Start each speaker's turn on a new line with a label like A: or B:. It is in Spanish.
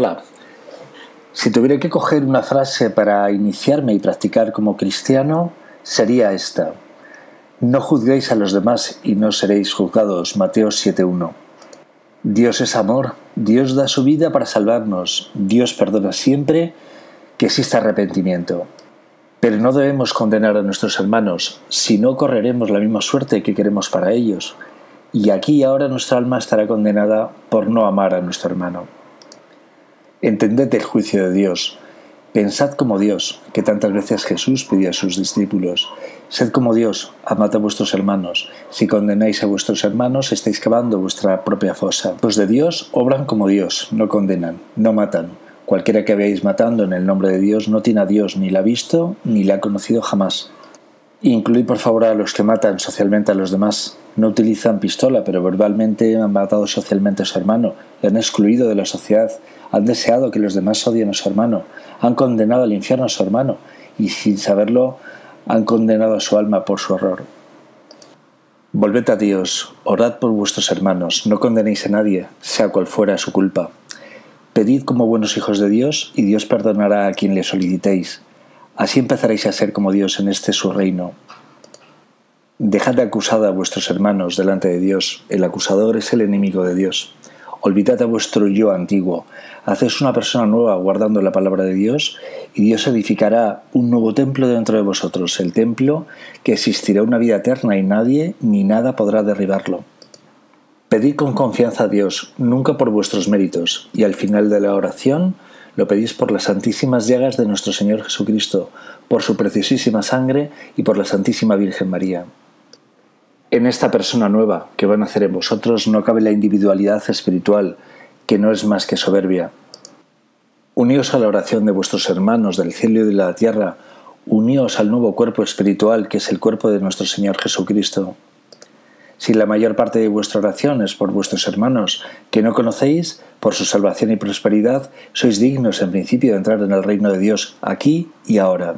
A: Hola. Si tuviera que coger una frase para iniciarme y practicar como cristiano, sería esta. No juzguéis a los demás y no seréis juzgados. Mateo 7.1. Dios es amor, Dios da su vida para salvarnos, Dios perdona siempre que exista arrepentimiento. Pero no debemos condenar a nuestros hermanos, si no correremos la misma suerte que queremos para ellos. Y aquí ahora nuestra alma estará condenada por no amar a nuestro hermano. Entended el juicio de Dios. Pensad como Dios, que tantas veces Jesús pidió a sus discípulos. Sed como Dios, amad a vuestros hermanos. Si condenáis a vuestros hermanos, estáis cavando vuestra propia fosa. Los de Dios obran como Dios, no condenan, no matan. Cualquiera que veáis matando en el nombre de Dios no tiene a Dios, ni la ha visto, ni la ha conocido jamás. Incluid por favor a los que matan socialmente a los demás. No utilizan pistola, pero verbalmente han matado socialmente a su hermano, le han excluido de la sociedad, han deseado que los demás odien a su hermano, han condenado al infierno a su hermano y sin saberlo han condenado a su alma por su horror. Volved a Dios, orad por vuestros hermanos, no condenéis a nadie, sea cual fuera su culpa. Pedid como buenos hijos de Dios y Dios perdonará a quien le solicitéis. Así empezaréis a ser como Dios en este su reino. Dejad de acusar a vuestros hermanos delante de Dios. El acusador es el enemigo de Dios. Olvidad a vuestro yo antiguo. Haced una persona nueva guardando la palabra de Dios y Dios edificará un nuevo templo dentro de vosotros, el templo que existirá una vida eterna y nadie ni nada podrá derribarlo. Pedid con confianza a Dios, nunca por vuestros méritos, y al final de la oración lo pedís por las santísimas llagas de nuestro Señor Jesucristo, por su preciosísima sangre y por la Santísima Virgen María. En esta persona nueva que van a nacer en vosotros no cabe la individualidad espiritual, que no es más que soberbia. Uníos a la oración de vuestros hermanos del cielo y de la tierra, uníos al nuevo cuerpo espiritual que es el cuerpo de nuestro Señor Jesucristo. Si la mayor parte de vuestra oración es por vuestros hermanos que no conocéis, por su salvación y prosperidad, sois dignos en principio de entrar en el reino de Dios aquí y ahora.